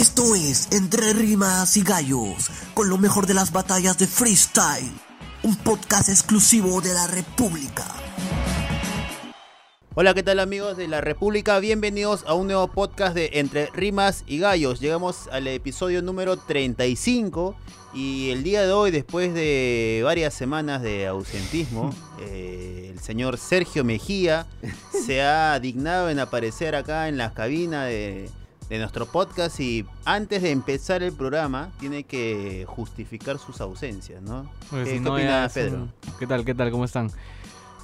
Esto es Entre Rimas y Gallos, con lo mejor de las batallas de freestyle. Un podcast exclusivo de la República. Hola, ¿qué tal amigos de la República? Bienvenidos a un nuevo podcast de Entre Rimas y Gallos. Llegamos al episodio número 35 y el día de hoy, después de varias semanas de ausentismo, eh, el señor Sergio Mejía se ha dignado en aparecer acá en la cabina de, de nuestro podcast y antes de empezar el programa tiene que justificar sus ausencias, ¿no? Porque ¿Qué, si qué no, opina ya es Pedro? un- ¿Qué tal? ¿Qué tal? ¿Cómo están?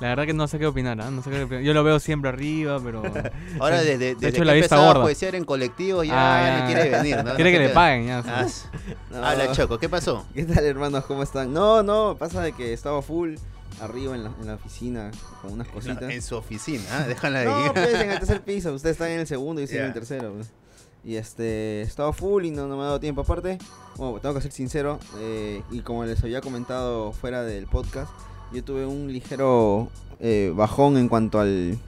La verdad que no sé qué opinar, ¿ah? No sé qué opinar. Yo lo veo siempre arriba, pero... Ahora Sí. desde, De desde hecho, que la vista a gorda. juecear en colectivo ya, Ah, no ya. quiere venir, ¿no? Quiere No que le paguen ya. Ah, sí. No. Habla Choco, ¿qué pasó? ¿Qué tal hermanos? ¿Cómo están? No, no, pasa de que estaba full arriba en la, en la oficina con unas cositas. En su oficina, ¿ah? déjala ahí. No, pues en el tercer piso, ustedes están en el segundo y yo estoy en el tercero. pues. Y este, estaba full y no, no me ha dado tiempo aparte. Bueno, tengo que ser sincero, eh, y como les había comentado fuera del podcast, yo tuve un ligero eh, bajón en cuanto al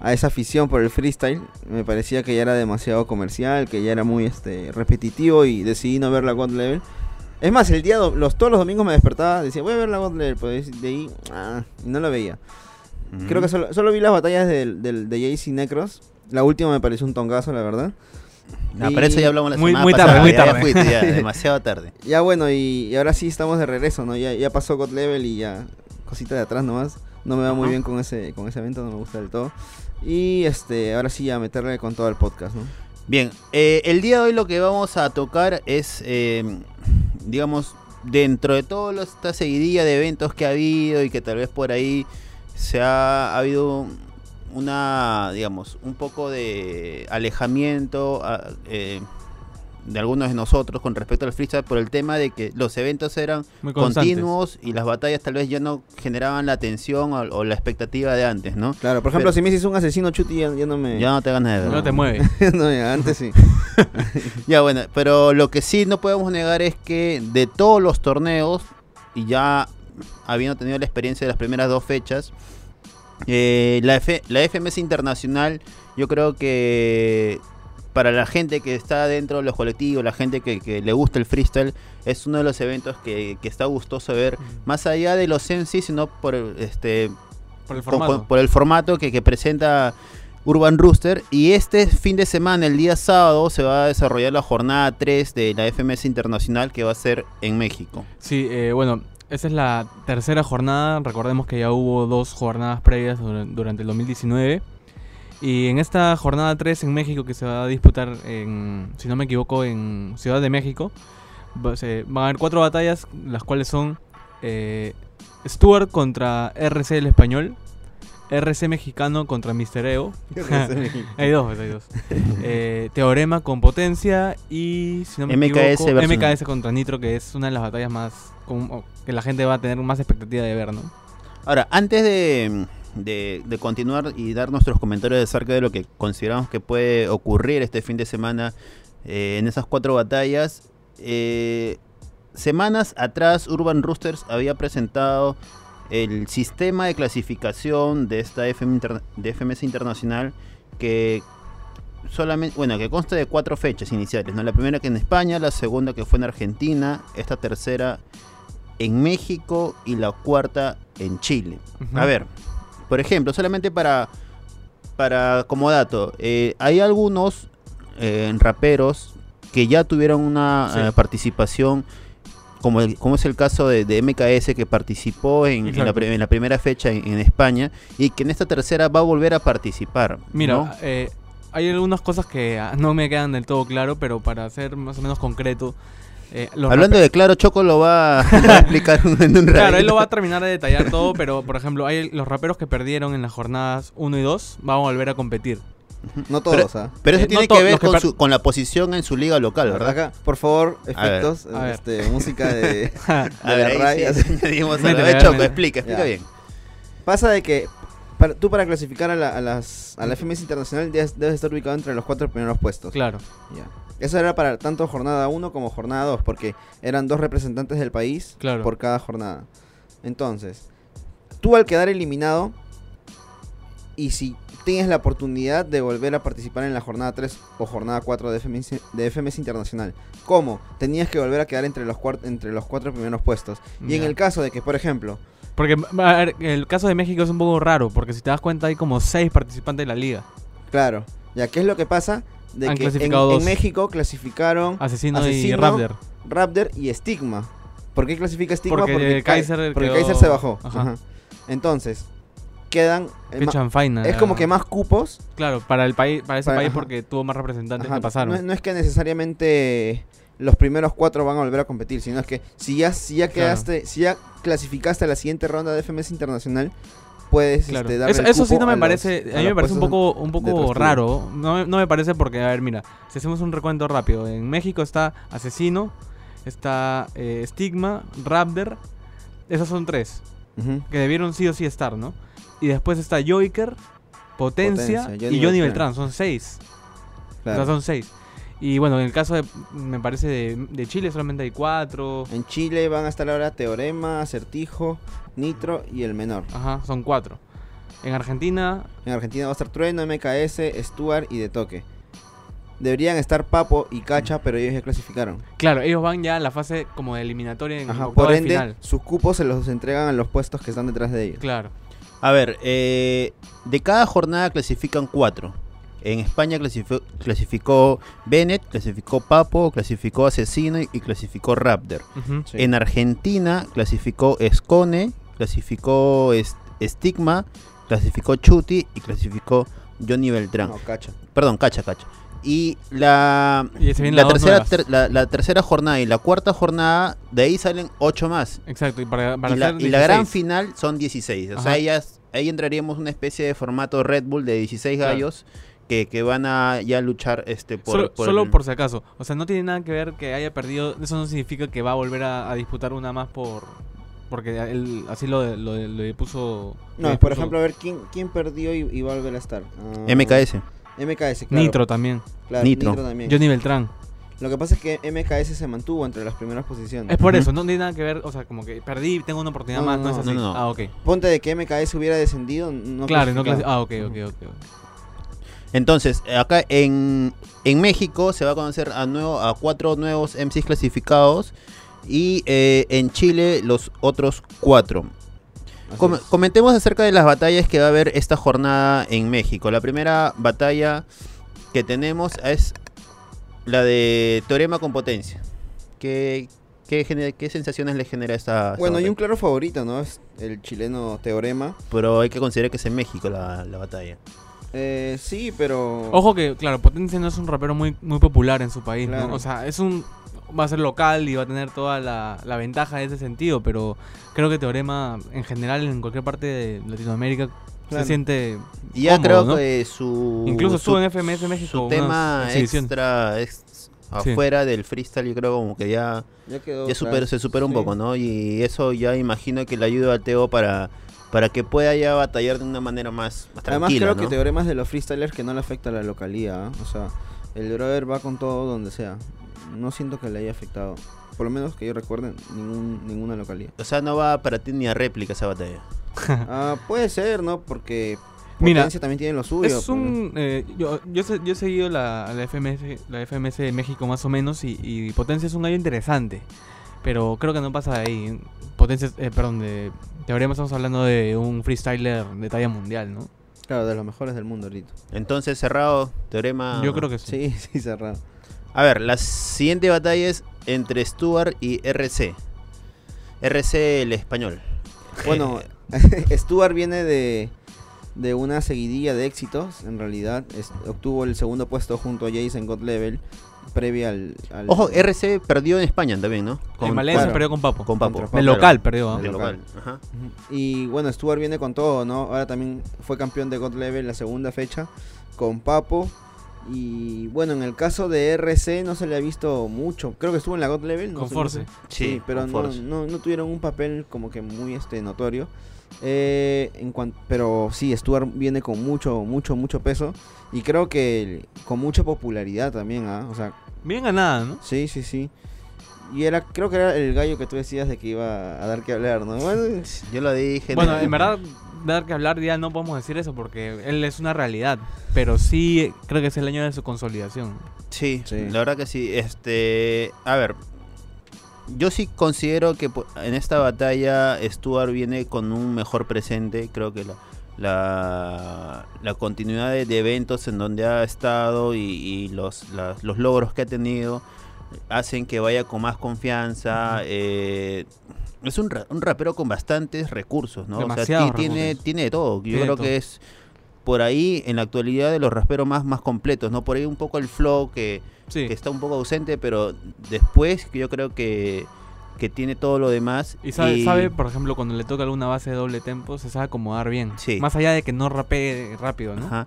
a esa afición por el freestyle. Me parecía que ya era demasiado comercial, que ya era muy este repetitivo y decidí no ver la God Level. Es más, el día los todos los domingos me despertaba, decía, voy a ver la God Level, pues de ahí ah, y no la veía. Creo que solo, solo vi las batallas del, del, de Jayce y Necros. La última me pareció un tongazo, la verdad. No, pero eso ya hablamos la Muy- semana muy tarde, pasada, muy ya tarde. fuiste, ya, demasiado tarde. Ya bueno, y, y ahora sí estamos de regreso, ¿no? Ya, ya pasó God Level y ya cosita de atrás nomás. No me va muy bien con ese, con ese evento, no me gusta del todo. Y este, ahora sí a meterle con todo el podcast, ¿no? Bien, eh, el día de hoy lo que vamos a tocar es, eh, digamos, dentro de toda esta seguidilla de eventos que ha habido y que tal vez por ahí se ha, ha habido una, digamos, un poco de alejamiento a- eh, de algunos de nosotros con respecto al freestyle por el tema de que los eventos eran Muy continuos y las batallas tal vez ya no generaban la atención o, o la expectativa de antes, ¿no? Claro, por ejemplo, Pero- si me dices un asesino chuti, ya, ya no me. Ya no te ganas de. No te mueve. no, ya, antes sí. Ya bueno, pero lo que sí no podemos negar es que de todos los torneos, y ya habiendo tenido la experiencia de las primeras dos fechas, eh, la, F- la FMS Internacional, yo creo que para la gente que está dentro de los colectivos, la gente que, que le gusta el freestyle, es uno de los eventos que, que está gustoso ver, más allá de los en sí, sino por el, este, Por el formato. por, por el formato que, que presenta Urban Rooster. Y este fin de semana, el día sábado, se va a desarrollar la jornada 3 de la FMS Internacional que va a ser en México. Sí, eh, bueno, esta es la tercera jornada. Recordemos que ya hubo dos jornadas previas dura- durante el 2019. Y en esta jornada 3 en México, que se va a disputar, en, si no me equivoco, en Ciudad de México, van a haber cuatro batallas, las cuales son eh, Stuart contra RC el español, RC mexicano contra Mr. EO. hay dos, pues, hay dos. Eh, Teorema con potencia y si no me MKS equivoco, versus- MKS contra Nitro, que es una de las batallas más que la gente va a tener más expectativa de ver, ¿no? Ahora, antes de, de- de continuar y dar nuestros comentarios acerca de lo que consideramos que puede ocurrir este fin de semana eh, en esas cuatro batallas, eh, semanas atrás Urban Roosters había presentado el sistema de clasificación de esta FM interna- de FMS Internacional que solamente, bueno, que consta de cuatro fechas iniciales, ¿no? La primera que en España, la segunda que fue en Argentina, esta tercera en México y la cuarta en Chile. A ver, por ejemplo, solamente para, para como dato, eh, hay algunos eh, raperos que ya tuvieron una Sí. eh, participación, como, el- como es el caso de, de MKS que participó en, en la, en primera fecha en, en España y que en esta tercera va a volver a participar. Mira, ¿no? eh, hay algunas cosas que ah, no me quedan del todo claro, pero para ser más o menos concreto. eh, Hablando de claro, Choco lo va, a va a explicar en un Claro, él lo va a terminar de detallar todo, pero por ejemplo, hay los raperos que perdieron en las jornadas 1 y 2 van a volver a competir. No todos, ¿ah? Pero eso Eh, no tiene to- que ver los que con, per- su- con la posición en su liga local, ¿verdad? Acá, por favor, efectos, a ver. este, música de, A de ver, la ahí raya. sí, añadimos algo. Métele, a ver, Choco, métele. explica, explica Ya. bien. Pasa de que para- tú para clasificar a la, a las, a la FMS Internacional debes, debes estar ubicado entre los cuatro primeros puestos. Claro. Ya. Eso era para tanto jornada 1 como jornada 2, porque eran dos representantes del país Claro. por cada jornada. Entonces, tú al quedar eliminado, y si tienes la oportunidad de volver a participar en la jornada 3 o jornada 4 de FMS, de FMS Internacional. ¿Cómo? Tenías que volver a quedar entre los, entre los cuatro primeros puestos. Y en el caso de que, por ejemplo, Porque a ver, el caso de México es un poco raro, porque si te das cuenta hay como seis participantes de la liga. claro, ya, ¿qué es lo que pasa? De Han que en. México clasificaron Asesino, y Raptor. Raptor y Stigma. ¿Por qué clasifica Stigma? Porque Kaiser porque Kaiser se bajó. Ajá. Ajá. Entonces, quedan... eh, es la como que más cupos. Claro, para el país, para ese Para- país ajá. porque tuvo más representantes Ajá, que pasaron. No, es- no es que necesariamente los primeros cuatro van a volver a competir, sino es que si ya, si ya Claro. quedaste, si ya clasificaste a la siguiente ronda de FMS Internacional, puedes Claro. este, darle Eso, eso sí no me a los- parece, a a mí me parece un poco, un poco raro. No, me- no me parece porque, a ver, mira, si hacemos un recuento rápido, en México está Asesino, está eh, Stigma, Raptor, esos son tres, que debieron sí o sí estar, ¿no? Y después está Joiker, Potencia, Potencia, y Johnny Beltrán. Beltrán, son seis. Claro. O sea, son seis. Y bueno, en el caso de, me parece, de, de Chile solamente hay cuatro. En Chile van a estar ahora Teorema, Acertijo, Nitro y el menor. Ajá, son cuatro. En Argentina, En Argentina va a estar Trueno, MKS, Stuart y De Toque. Deberían estar Papo y Cacha, pero ellos ya clasificaron. claro, ellos van ya a la fase como de eliminatoria en Ajá, por de ende, final. sus cupos se los entregan a los puestos que están detrás de ellos. Claro. A ver, eh, de cada jornada clasifican cuatro. En España clasificó, clasificó Bennett, clasificó Papo, clasificó Asesino y, y clasificó Raptor. Sí. En Argentina clasificó Escone, clasificó Stigma, clasificó Chuti y clasificó Johnny Beltrán. No, Cacha. Perdón, Cacha, Cacha. Y la, Y la, tercera, ter- la, la tercera jornada y la cuarta jornada, de ahí salen ocho más. Exacto, y para, para y, la, hacer y la gran 16. final son 16. O sea, ellas, ahí entraríamos una especie de formato Red Bull de 16 Claro. gallos que, que van a ya luchar este por, solo, por solo el- por si acaso. O sea, no tiene nada que ver que haya perdido. Eso no significa que va a volver a, a disputar una más por. Porque él así lo, lo, lo puso. No, lo por ejemplo, a ver, ¿quién, quién perdió y, y va a volver a estar? Ah, MKS. MKS, claro. Nitro también. Claro, Nitro. Nitro también. Johnny Beltrán. Lo que pasa es que MKS se mantuvo entre las primeras posiciones. Es por eso, no tiene nada que ver. O sea, como que perdí, tengo una oportunidad No, más. no, No, es no, así. no, no. Ah, ok. Ponte de que MKS hubiera descendido, no claro, no. Ah, ok, ok, ok. ok. Entonces, acá en, en México se va a conocer a, nuevo, a cuatro nuevos MCs clasificados y eh, en Chile los otros cuatro. Así Com- es. comentemos acerca de las batallas que va a haber esta jornada en México. La primera batalla que tenemos es la de Teorema con Potencia. ¿Qué, qué, sensaciones le genera esta, esta Bueno, hay un claro favorito, ¿no? Es el chileno Teorema. Pero hay que considerar que es en México la, la batalla. Eh, sí, pero... Ojo que, claro, Potencia no es un rapero muy, muy popular en su país, ¿no? O sea, es un... Va a ser local y va a tener toda la, la ventaja en ese sentido, pero creo que Teorema, en general, en cualquier parte de Latinoamérica, Claro. se siente Y ya cómodo, creo ¿no? que su. Incluso su- estuvo en FMS México Su tema extra ex- afuera del freestyle, yo creo como que ya, Ya quedó ya supera- se supera un Sí. poco, ¿no? Y eso ya imagino que le ayuda a Teo para, para que pueda ya batallar de una manera más, más Además tranquila, creo ¿no? que Teorema es de los freestylers que no le afecta a la localidad. ¿ah? O sea, el brother va con todo donde sea. No siento que le haya afectado. Por lo menos que yo recuerde, ningún, ninguna localidad. O sea, no va para ti ni a réplica esa batalla. Ah, puede ser, ¿no? Porque Mira, Potencia también tiene lo suyo. Es un... eh, yo, yo, sé- yo he seguido la, la, FMS, la FMS de México más o menos y, y Potencia es un gallo interesante, pero creo que no pasa de ahí. Potencia, es- eh, perdón, de Teorema estamos hablando de un freestyler de talla mundial, ¿no? Claro, de los mejores del mundo ahorita. Entonces, cerrado, Teorema... Yo creo que sí. Sí, sí, cerrado. A ver, la siguiente batalla es entre Stuart y RC. RC el español. Bueno, Stuart viene de, de una seguidilla de éxitos, en realidad. Es- obtuvo el segundo puesto junto a Jason God Level, previa al... al- Ojo, RC perdió en España también, ¿no? en Valencia claro. perdió con Papo. Con Papo. El Claro. local perdió. Del local. Ajá. Y bueno, Stuart viene con todo, ¿no? Ahora también fue campeón de God Level la segunda fecha con Papo. Y bueno, en el caso de RC no se le ha visto mucho. Creo que estuvo en la God Level. no Con Force. no sé. Sí, Sí, pero no, Force. no, no tuvieron un papel como que muy este notorio. Eh, en cuan- pero sí, Stuart viene con mucho, mucho, mucho peso. Y creo que con mucha popularidad también, ¿ah? O sea, Bien ganada, ¿no? sí, sí, sí. Y era, creo que era el gallo que tú decías de que iba a dar que hablar, ¿no? Bueno, Yo lo dije. Bueno, ¿no? en verdad dar que hablar ya no podemos decir eso porque él es una realidad. Pero sí creo que es el año de su consolidación. Sí, Sí. la verdad que sí. Este, a ver, yo sí considero que en esta batalla Stuart viene con un mejor presente. Creo que la, la, la continuidad de, de eventos en donde ha estado y, y los, los logros que ha tenido hacen que vaya con más confianza. eh, es un, ra- un rapero con bastantes recursos, ¿no? O sea, Demasiados ti- tiene, tiene de todo. Yo Tiene creo todo. que es por ahí en la actualidad de los raperos más, más completos, ¿no? Por ahí un poco el flow que, Sí. que está un poco ausente, pero después yo creo que, que tiene todo lo demás. Y sabe, sabe, por ejemplo, cuando le toca alguna base de doble tempo, se sabe acomodar bien. Sí. Más allá de que no rapee rápido, ¿no? Ajá.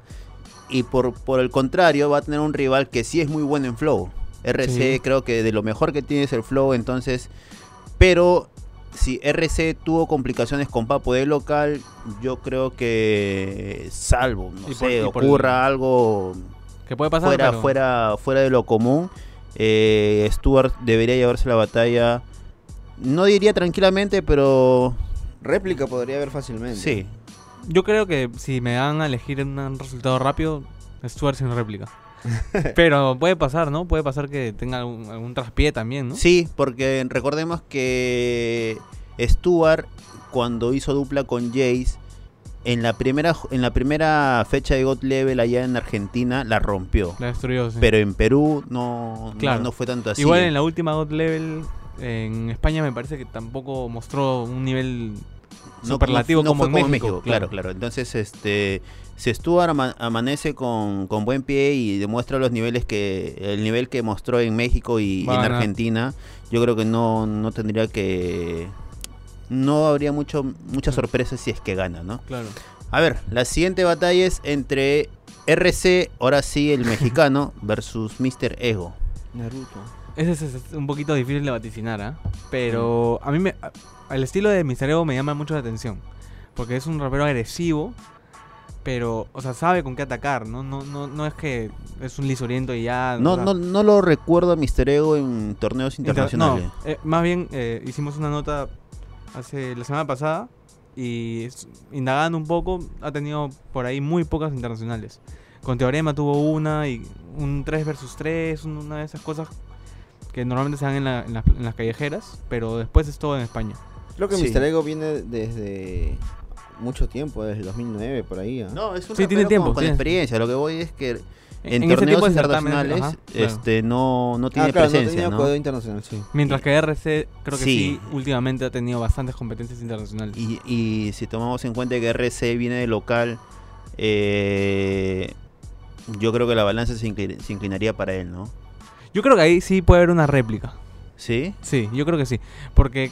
Y por, por el contrario, va a tener un rival que sí es muy bueno en flow. RC Sí. creo que de lo mejor que tiene es el flow, entonces... Pero si RC tuvo complicaciones con Papo de local, yo creo que salvo, no Y sé, por ocurra el- algo Que puede pasar, fuera, pero- fuera, fuera de lo común, eh, Stuart debería llevarse la batalla. No diría tranquilamente, pero Réplica podría haber fácilmente. sí. Yo creo que si me dan a elegir un resultado rápido, Stuart sin réplica. Pero puede pasar, ¿no? Puede pasar que tenga algún, algún traspié también, ¿no? Sí, porque recordemos que Stuart cuando hizo dupla con Jace en la primera en la primera fecha de God Level allá en Argentina la rompió. La destruyó, sí. Pero en Perú no, Claro. no, fue tanto así. Igual en la última God Level en España me parece que tampoco mostró un nivel superlativo no como, fue en México. claro, claro. Entonces, este, si Stuart ama- amanece con, con buen pie y demuestra los niveles que, el nivel que mostró en México y en. Argentina, yo creo que no, no tendría que, no habría mucho, mucha sorpresa si es que gana, ¿no? Claro. A ver, la siguiente batalla es entre RC, ahora sí el mexicano, versus Mr. Ego. Naruto. Ese es, es un poquito difícil de vaticinar, ¿ah? Pero a mí me, el estilo de Misterio me llama mucho la atención. Porque es un rapero agresivo, pero, o sea, sabe con qué atacar, ¿no? No, no, no es que es un lisuriento y ya... No, o sea, no, no lo recuerdo a Mr. Ego en torneos inter- internacionales. No, eh, más bien eh, hicimos una nota hace la semana pasada y indagando un poco, ha tenido por ahí muy pocas internacionales. Con Teorema tuvo una y un 3 versus 3, un- una de esas cosas que normalmente se dan en, la- en las- en las callejeras, pero después es todo en España. Creo que Sí. Mr. Ego viene desde mucho tiempo, desde el 2009, por ahí. ¿ah? No, es un Sí, tiene tiempo, con, tiene- experiencia. Lo que voy es que en, ese torneos certámenes, internacionales ajá, claro. este no, no tiene ah, claro, no presencia, tenía ¿no? cuadro internacional, sí. Mientras que RC creo que Sí. sí. últimamente ha tenido bastantes competencias internacionales. Y, y si tomamos en cuenta que RC viene de local, eh, yo creo que la balanza se, inclin- se inclinaría para él, ¿no? Yo creo que ahí sí puede haber una réplica. ¿Sí? Sí, yo creo que sí. Porque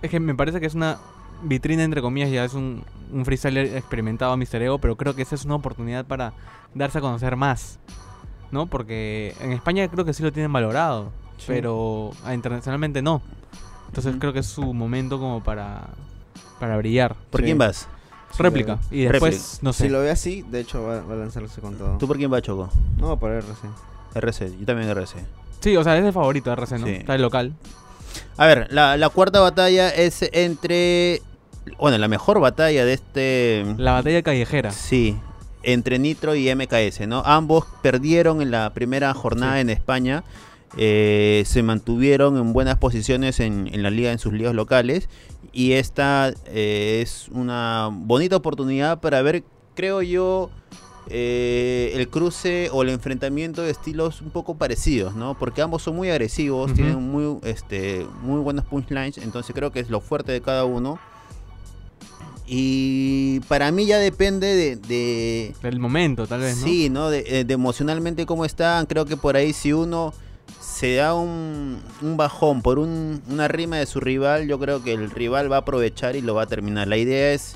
es que me parece que es una vitrina, entre comillas, ya es un, un freestyler experimentado Mr. Ego, pero creo que esa es una oportunidad para darse a conocer más. ¿No? Porque en España creo que sí lo tienen valorado, Sí. pero internacionalmente no. Entonces creo que es su momento como para, para brillar. ¿Por Sí. quién vas? Sí, réplica. Y después, Réplica. no sé. Si lo ve así, de hecho va, va a lanzarse con todo. ¿Tú por quién vas, Choco? No, por RC. RC, yo también RC. Sí, o sea, es el favorito de RC, ¿no? Sí. Está el local. A ver, la, la cuarta batalla es entre... Bueno, la mejor batalla de este... La batalla callejera. Sí, entre Nitro y MKS, ¿no? Ambos perdieron en la primera jornada Sí. en España. eh, se mantuvieron en buenas posiciones en, en la liga, en sus ligas locales. Y esta eh, es una bonita oportunidad para ver, creo yo, eh, el cruce o el enfrentamiento de estilos un poco parecidos, ¿no? Porque ambos son muy agresivos, tienen muy, este, muy buenos punchlines, entonces creo que es lo fuerte de cada uno. Y para mí ya depende de, de- Del momento, tal vez, ¿no? sí, ¿no? De, eh, de emocionalmente cómo están. Creo que por ahí si uno se da un, un bajón por un- una rima de su rival, yo creo que el rival va a aprovechar y lo va a terminar. La idea es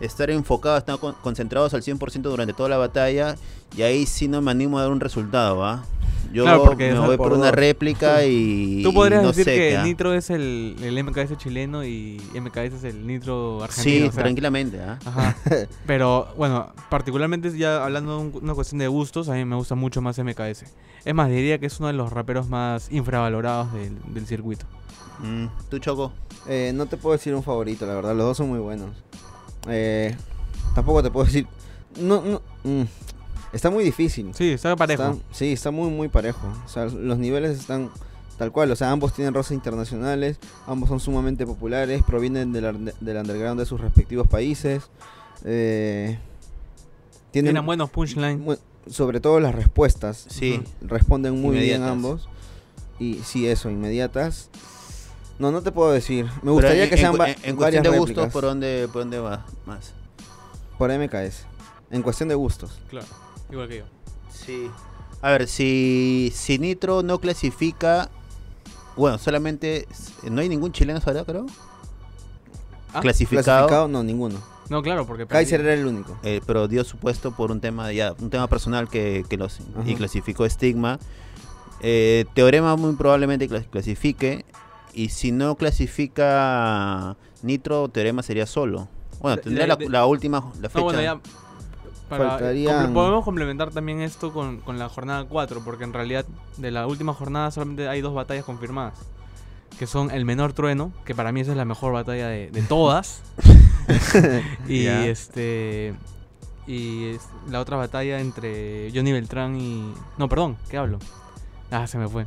estar enfocados, estar con- concentrados al 100% durante toda la batalla y ahí sí no me animo a dar un resultado, ¿va? Yo Claro, porque me voy por por una réplica y Tú podrías y no decir sé que qué, ¿ah? Nitro es el, el MKS chileno y MKS es el Nitro Sí, argentino. o sea, tranquilamente, ¿ah? Ajá. Pero bueno, particularmente ya hablando de un- una cuestión de gustos, a mí me gusta mucho más MKS. Es más, diría que es uno de los raperos más infravalorados del, del circuito. Mm, ¿Tú, Choco? Eh, no te puedo decir un favorito, la verdad, los dos son muy buenos. Eh, tampoco te puedo decir. No, no. mm, está muy difícil. Sí, está parejo. Está- sí, está muy, muy parejo. O sea, los niveles están tal cual. O sea, ambos tienen rosas internacionales, ambos son sumamente populares, provienen del, del underground de sus respectivos países. Eh, tienen, Tienen buenos punchlines. sobre todo las respuestas. Sí. Responden muy bien ambos. Y sí, eso, inmediatas. No, no te puedo decir. Me gustaría en- que sean en, en varias cuestión de gustos, réplicas ¿por dónde, ¿por dónde va más? por MKS. En cuestión de gustos. Claro, igual que yo. Sí. A ver, si, si Nitro no clasifica. Bueno, solamente. No hay ningún chileno ahora, creo. Ah, clasificado. Clasificado, no, ninguno. No, claro, porque Kaiser era el único. eh, pero dio su puesto por un tema ya, un tema personal que, que los y clasificó Stigma. Eh, Teorema muy probablemente clas- clasifique. Y si no clasifica Nitro, Teorema sería solo. Bueno, tendría la, última la fecha. No, bueno, ya. Para, Faltarían- comple- podemos complementar también esto con, con la jornada 4, porque en realidad de la última jornada solamente hay dos batallas confirmadas. Que son el menor trueno, que para mí esa es la mejor batalla de, de todas. y este. Y es la otra batalla entre Johnny Beltrán y. No, perdón, ¿qué hablo? Ah, se me fue.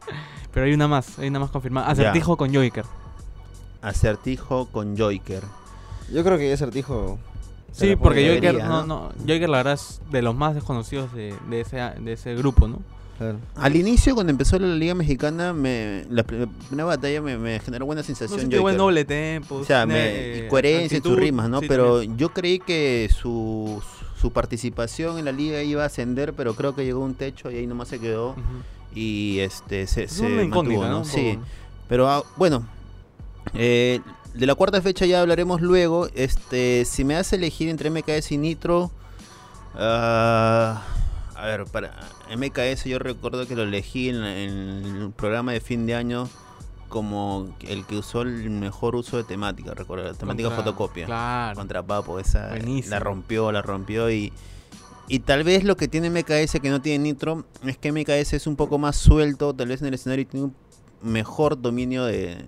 Pero hay una más, hay una más confirmada. Ya. Acertijo con Joiker. Acertijo con Joiker. Yo creo que Acertijo. Sí, porque Debería, no, ¿no? no, Joiker la verdad es de los más desconocidos de, de, ese, de ese grupo, ¿no? Claro. Al inicio, cuando empezó la Liga Mexicana, me, la pr- primera batalla me, me generó buena No sensación. sé qué buen doble tempo. O sea, me, coherencia en sus rimas, ¿no? sí, pero también. yo creí que su, su participación en la liga iba a ascender, pero creo que llegó a un techo y ahí nomás se quedó. Ujú. Y este se, Es se mantuvo, ¿no? Sí. Pero ah, bueno, eh, de la cuarta fecha ya hablaremos luego. Este, si me hace elegir entre MKS y Nitro, ah, a ver, para MKS yo recuerdo que lo elegí en, en el programa de fin de año como el que usó el mejor uso de temática, recuerdo, temática Contra- fotocopia. Claro. Contra Papo, esa Buenísimo. la rompió, la rompió y y tal vez lo que tiene MKS que no tiene Nitro es que MKS es un poco más suelto, tal vez en el escenario tiene un mejor dominio de,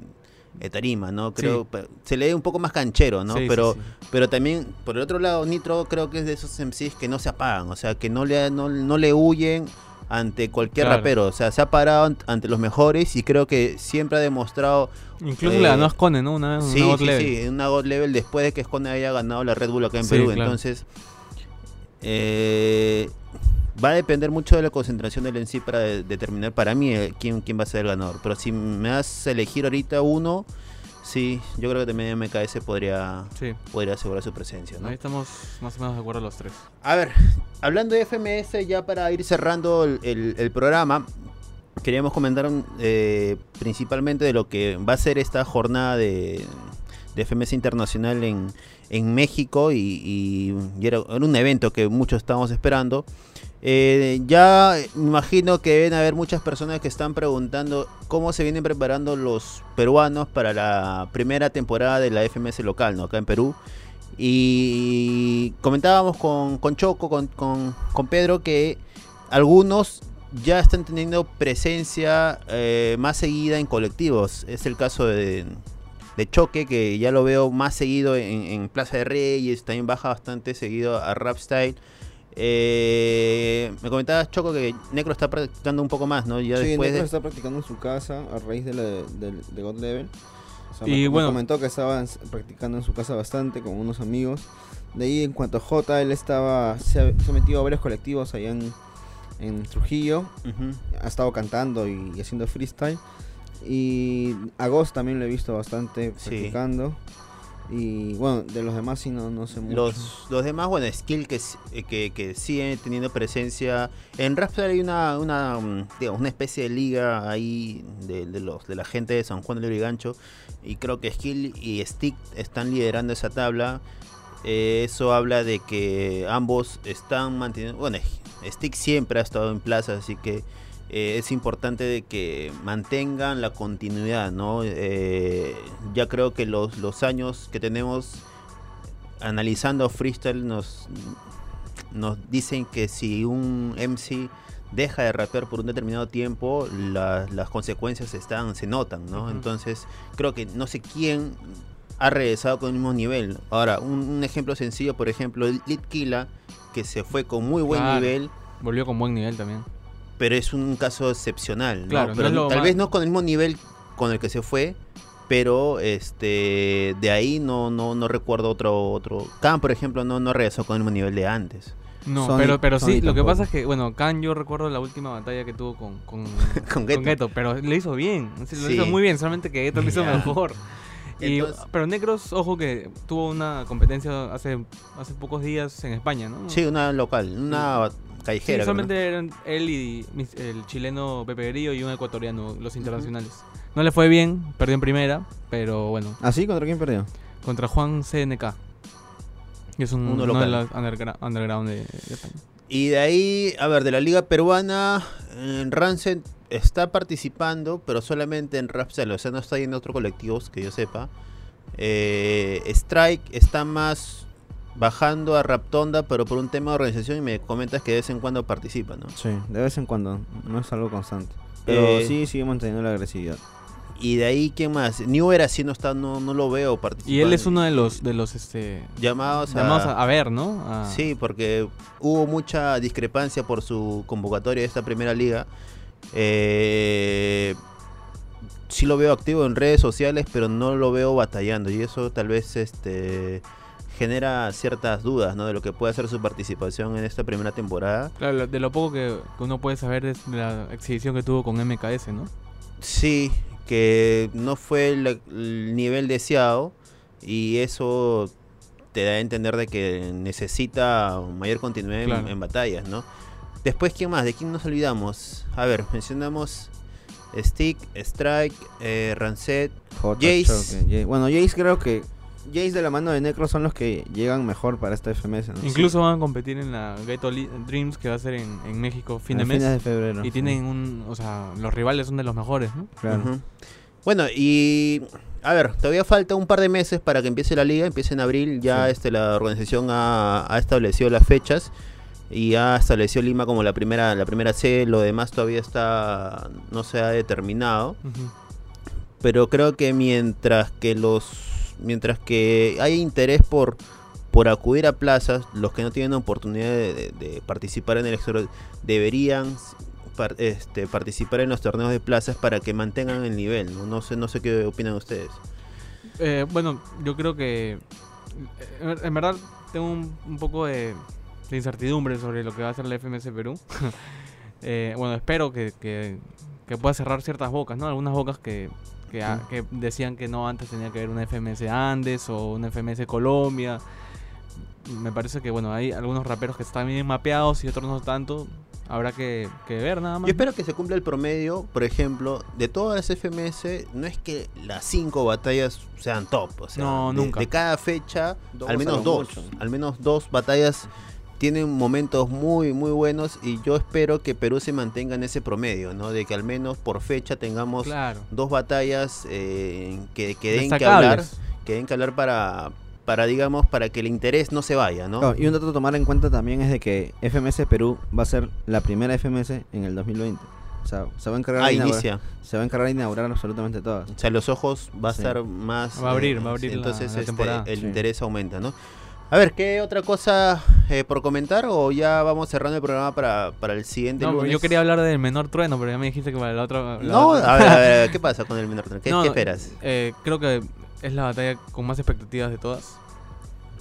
de tarima, ¿no? Creo Sí. se le ve un poco más canchero, ¿no? Sí, sí, pero sí. pero también por el otro lado Nitro creo que es de esos MCs que no se apagan, o sea, que no le no, no le huyen ante cualquier Claro. rapero, o sea, se ha parado ant- ante los mejores y creo que siempre ha demostrado Incluso eh, le ganó a Scone, ¿no? Una, Sí, una God sí, Level. sí, en una God Level después de que Esconde haya ganado la Red Bull acá en Sí, Perú. claro. Entonces, eh, va a depender mucho de la concentración del en sí para de- determinar para mí eh, quién, quién va a ser el ganador. Pero si me das a elegir ahorita uno, sí, yo creo que también MKS podría, Sí. podría asegurar su presencia. ¿no? Ahí estamos más o menos de acuerdo los tres. A ver, hablando de FMS, ya para ir cerrando el, el- el programa, queríamos comentar eh, principalmente de lo que va a ser esta jornada de, de FMS Internacional en, en México y, era, era un evento que muchos estábamos esperando. Eh, ya me imagino que deben haber muchas personas que están preguntando cómo se vienen preparando los peruanos para la primera temporada de la FMS local, ¿no? Acá en Perú. Y comentábamos con, con Choco, con, con- con Pedro, que algunos ya están teniendo presencia eh, más seguida en colectivos. Es el caso de, de Choque, que ya lo veo más seguido en, en Plaza de Reyes, también baja bastante seguido a Rap Style. Eh, me comentabas, Choco, que Necro está practicando un poco más, ¿no? Ya Sí, después Necro de... está practicando en su casa a raíz de, la, de, de God Level. O sea, Y me, me bueno- comentó que estaba practicando en su casa bastante con unos amigos. De ahí, en cuanto a J, él estaba se ha, se ha metido a varios colectivos allá en, en Trujillo. Ujú. Ha estado cantando y, y haciendo freestyle. Y a Ghost también lo he visto bastante Sí. practicando. Y bueno, de los demás sí no, no sé mucho. Los, los demás, bueno, skill que, eh, que, que siguen teniendo presencia. En Rapstar hay una, una, mm, digamos, una especie de liga ahí de, de los, de la gente de San Juan del Lurigancho. Y creo que Skill y Stick están liderando esa tabla. Eh, eso habla de que ambos están manteniendo. Bueno, Stick siempre ha estado en plaza, así que eh, es importante de que mantengan la continuidad, ¿no? Eh, ya creo que los, los años que tenemos analizando freestyle nos, nos dicen que si un MC deja de rapear por un determinado tiempo, la- las consecuencias están, se notan, ¿no? Entonces, creo que no sé quién ha regresado con el mismo nivel. Ahora, un, un ejemplo sencillo, por ejemplo, Litkila, que se fue con muy buen Claro. nivel, Volvió con buen nivel también. Pero es un caso excepcional. ¿no? Claro, no Pero lo tal más- vez no con el mismo nivel con el que se fue, pero este de ahí no no, no recuerdo otro otro. Khan, por ejemplo, no, no regresó con el mismo nivel de antes. No, Sony- pero, pero sí, lo que pasa es que, bueno, Khan yo recuerdo la última batalla que tuvo con, con, Con con Geto. Pero le hizo bien, lo Sí. hizo muy bien, solamente que Geto lo hizo mejor. Y, Entonces- pero Necros, ojo que tuvo una competencia hace, hace pocos días en España, ¿no? Sí, una local, una Sí, solamente eran él y el chileno Pepe Grillo y un ecuatoriano, los internacionales. No le fue bien, perdió en primera, pero bueno, ¿Así? ¿Contra quién perdió? contra Juan CNK. Que es un, Uno uno, de local. los undergra- underground de, de España. Y de ahí, a ver, de la liga peruana, en Rancid está participando, pero solamente en Rapsal, o sea, no está yendo a otros colectivos, que yo sepa. Eh, Strike está más bajando a Raptonda, pero por un tema de organización y me comentas que de vez en cuando participa, ¿no? Sí, de vez en cuando, no es algo constante. Pero Eh, sí sigue manteniendo la agresividad. Y de ahí, ¿quién más? New Era sí no está, no, no lo veo participando. Y él es uno de los, de los este, llamados a... llamados a, a ver, ¿no? A- Sí, porque hubo mucha discrepancia por su convocatoria de esta primera liga. Eh, sí lo veo activo en redes sociales, pero no lo veo batallando. Y eso tal vez este genera ciertas dudas ¿no? de lo que puede ser su participación en esta primera temporada. Claro, de lo poco que, uno puede saber es de la exhibición que tuvo con MKS, ¿no? Sí, que no fue el, el nivel deseado y eso te da a entender de que necesita mayor continuidad en- Claro. en, batallas, ¿no? Después, ¿quién más? ¿De quién nos olvidamos? A ver, mencionamos Stick, Strike, eh, Rancet. J, Jace. Choque, Jace. Bueno, Jace creo que. Jace de la mano de Necro son los que llegan mejor para esta FMS. ¿no? Incluso van a competir en la Ghetto Dreams que va a ser en, en México fin A de mes. fines de febrero. y sí. tienen un, o sea, los rivales son de los mejores, ¿no? Claro. Bueno, y a ver, todavía falta un par de meses para que empiece la liga, empiece en abril, ya Sí. este la organización ha, ha establecido las fechas y ha establecido Lima como la primera la primera sede, lo demás todavía está no se ha determinado, pero creo que mientras que los mientras que hay interés por por acudir a plazas, los que no tienen oportunidad de, participar en el exterior deberían este, participar en los torneos de plazas para que mantengan el nivel. No, no sé, no sé qué opinan ustedes. Eh, bueno, yo creo que en verdad tengo un, poco de, de incertidumbre sobre lo que va a hacer la FMS Perú. Eh, bueno, espero que, que- que pueda cerrar ciertas bocas, ¿no? Algunas bocas que, que, a- que decían que no, antes tenía que haber una FMS Andes o una FMS Colombia. Me parece que, bueno, hay algunos raperos que están bien mapeados y otros no tanto. Habrá que, que ver nada más. Yo espero que se cumpla el promedio, por ejemplo, de todas las FMS, no es que las cinco batallas sean top, o sea, No, de, nunca. de cada fecha, Dos al menos dos, mucho. al menos dos batallas tienen momentos muy muy buenos y yo espero que Perú se mantenga en ese promedio, ¿no? De que al menos por fecha tengamos Claro. dos batallas eh, que, que den que hablar, que den que hablar para para digamos para que el interés no se vaya, ¿no? Claro, y un dato a tomar en cuenta también es de que FMS Perú va a ser la primera FMS en el 2020. O sea, se va a encargar, Ah, de, inaugurar, inicia. se va a encargar de inaugurar absolutamente todas. O sea, los ojos va a Sí. estar más. Va a abrir, eh, va a abrir la- Entonces, la este, temporada. el Sí. interés aumenta, ¿no? A ver, ¿qué otra cosa eh, por comentar? ¿O ya vamos cerrando el programa para, para el siguiente No, lunes? yo quería hablar del menor trueno, pero ya me dijiste que para la otra. la No, otra- a ver, a ver, ¿qué pasa con el menor? ¿Qué, No, qué esperas? eh, creo que es la batalla con más expectativas de todas.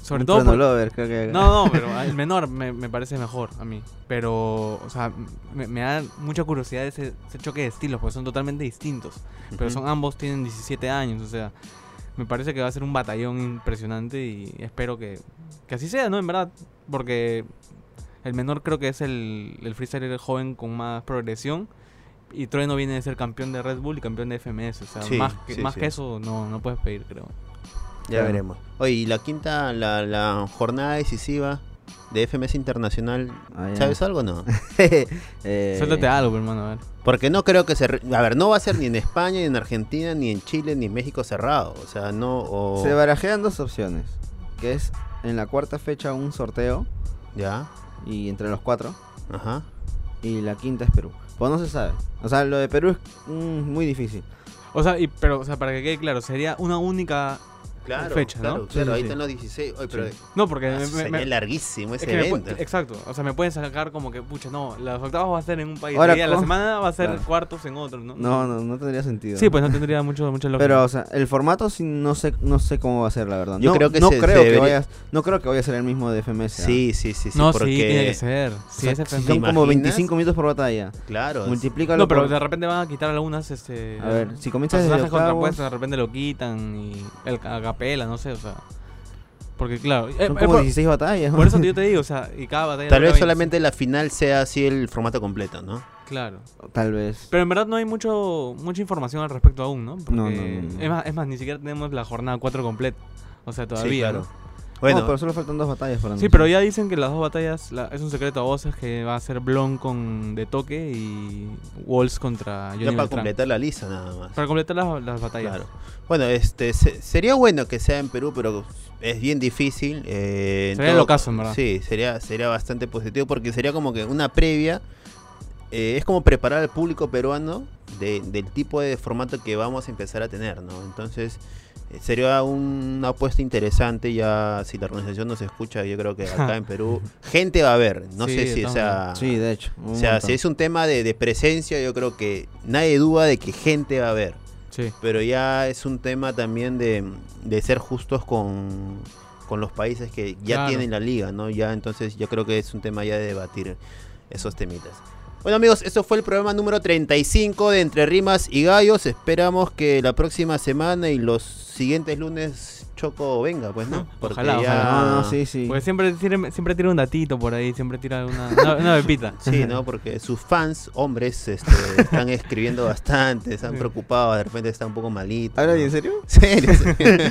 Sobre Un todo. Por- Lover, creo que... No, no, pero el menor me, me parece mejor a mí. Pero, o sea, me, me da mucha curiosidad ese, ese choque de estilos, porque son totalmente distintos. Pero Ujú. son ambos tienen 17 años, o sea, me parece que va a ser un batallón impresionante y espero que, que así sea, ¿no? En verdad, porque el menor creo que es el, el freestyler joven con más progresión. Y Trueno viene de ser campeón de Red Bull y campeón de FMS. O sea, Sí, más, que, sí, más sí. que eso no, no puedes pedir, creo. Ya Claro. veremos. Oye, y la quinta, la, la jornada decisiva de FMS Internacional, Ah. ¿sabes algo o no? Eh, Suéltate algo, hermano, a ver. Porque no creo que se... re- A ver, no va a ser ni en España, ni en Argentina, ni en Chile, ni en México cerrado. O sea, no... o- Se barajean dos opciones. Que es en la cuarta fecha un sorteo Ya, y entre los cuatro. ajá. Y la quinta es Perú. Pues no se sabe. O sea, lo de Perú es mm, muy difícil. O sea, y, pero, o sea, para que quede claro, sería una única Claro, fecha, ¿no? claro, Sí, claro, sí, ahí sí. están los 16. Oye, pero No, porque ah, me- me- sería me- larguísimo es ese que me evento. exacto, o sea, me pueden sacar como que, pucha, no, las octavas va a ser en un país, Ahora, y a la semana va a ser Claro. cuartos en otro, ¿no? No, no, no tendría sentido. Sí, pues no tendría mucho, mucha lógica. Pero, o sea, el formato sí no sé, no sé cómo va a ser, la verdad. Yo no, creo que no se- creo se que debería- vaya, no creo que vaya a ser el mismo de FMS. ¿ah? Sí, sí, sí, sí. no, porque... sí, tiene que ser. Sí, sea, si FMS. Son ¿Te como imaginas? 25 minutos por batalla. Claro. Multiplícalo No, pero de repente van a quitar algunas, este... A ver, si comienzas desde octavos... contrapuestos, de repente lo quitan y el capela, no sé, o sea... Porque claro, eh, Son eh, como por, 16 batallas. por eso yo te digo, o sea, y cada batalla... Tal vez 20, solamente la final sea así el formato completo, ¿no? Claro. Tal vez. Pero en verdad no hay mucho mucha información al respecto aún, ¿no? Porque No, no, no, no. Es, más, es más, ni siquiera tenemos la jornada 4 completa. O sea, todavía, claro. ¿no? Bueno, No, pero solo faltan dos batallas para Sí, pero ya dicen que las dos batallas la- es un secreto a voces que va a ser Blon con De Toque y Walls contra Johnny ya para Beltrán. completar la lista nada más. Para completar las, las batallas. Claro. Bueno, este se- sería bueno que sea en Perú, pero es bien difícil. eh, Sería el ocaso, en verdad. Sí, sería, sería bastante positivo porque sería como que una previa. eh, es como preparar al público peruano de- del tipo de formato que vamos a empezar a tener, ¿no? Entonces, sería un- una apuesta interesante ya si la organización nos escucha, yo creo que acá en Perú gente va a ver, no Sí, sé si, o sea, Sí, de hecho. o sea, montón. si es un tema de, de presencia, yo creo que nadie duda de que gente va a ver Sí. pero ya es un tema también de, de ser justos con, con los países que ya Claro. tienen la liga, ¿no? Ya entonces yo creo que es un tema ya de debatir esos temitas. Bueno amigos, eso fue el programa número 35 de Entre Rimas y Gallos. Esperamos que la próxima semana y los siguientes lunes Choco venga, pues, ¿no? Porque Ojalá, ya... ojalá. No, no, sí, sí. Porque siempre, siempre, siempre tira un datito por ahí, siempre tira una, una, una pepita. Sí, ¿no? Porque sus fans, hombres, este, están escribiendo bastante, están preocupados, de repente está un poco malito. ¿Habla ¿no? en serio? Serio, serio.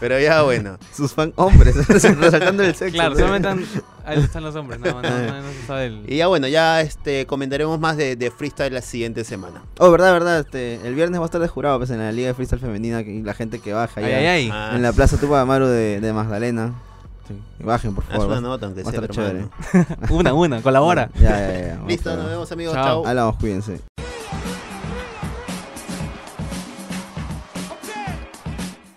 Pero ya bueno. Sus fan hombres, resaltando el sexo. Claro, ¿no? solamente han- ahí están los hombres, no, no, no, no se sabe el... Y ya bueno, ya este comentaremos más de, de freestyle la siguiente semana. Oh, verdad, verdad. Este, el viernes va a estar de jurado pues, en la Liga de Freestyle Femenina y la gente que baja Ay, ay, ay. Ah, en la Plaza Tupa Amaru de, de Magdalena. Sí, bajen, por haz favor. una va- nota, aunque sea, estar chévere. Una, una, colabora. Ya, ya, ya. Listo, nos vemos amigos. Chao. Chao. Hablamos, cuídense.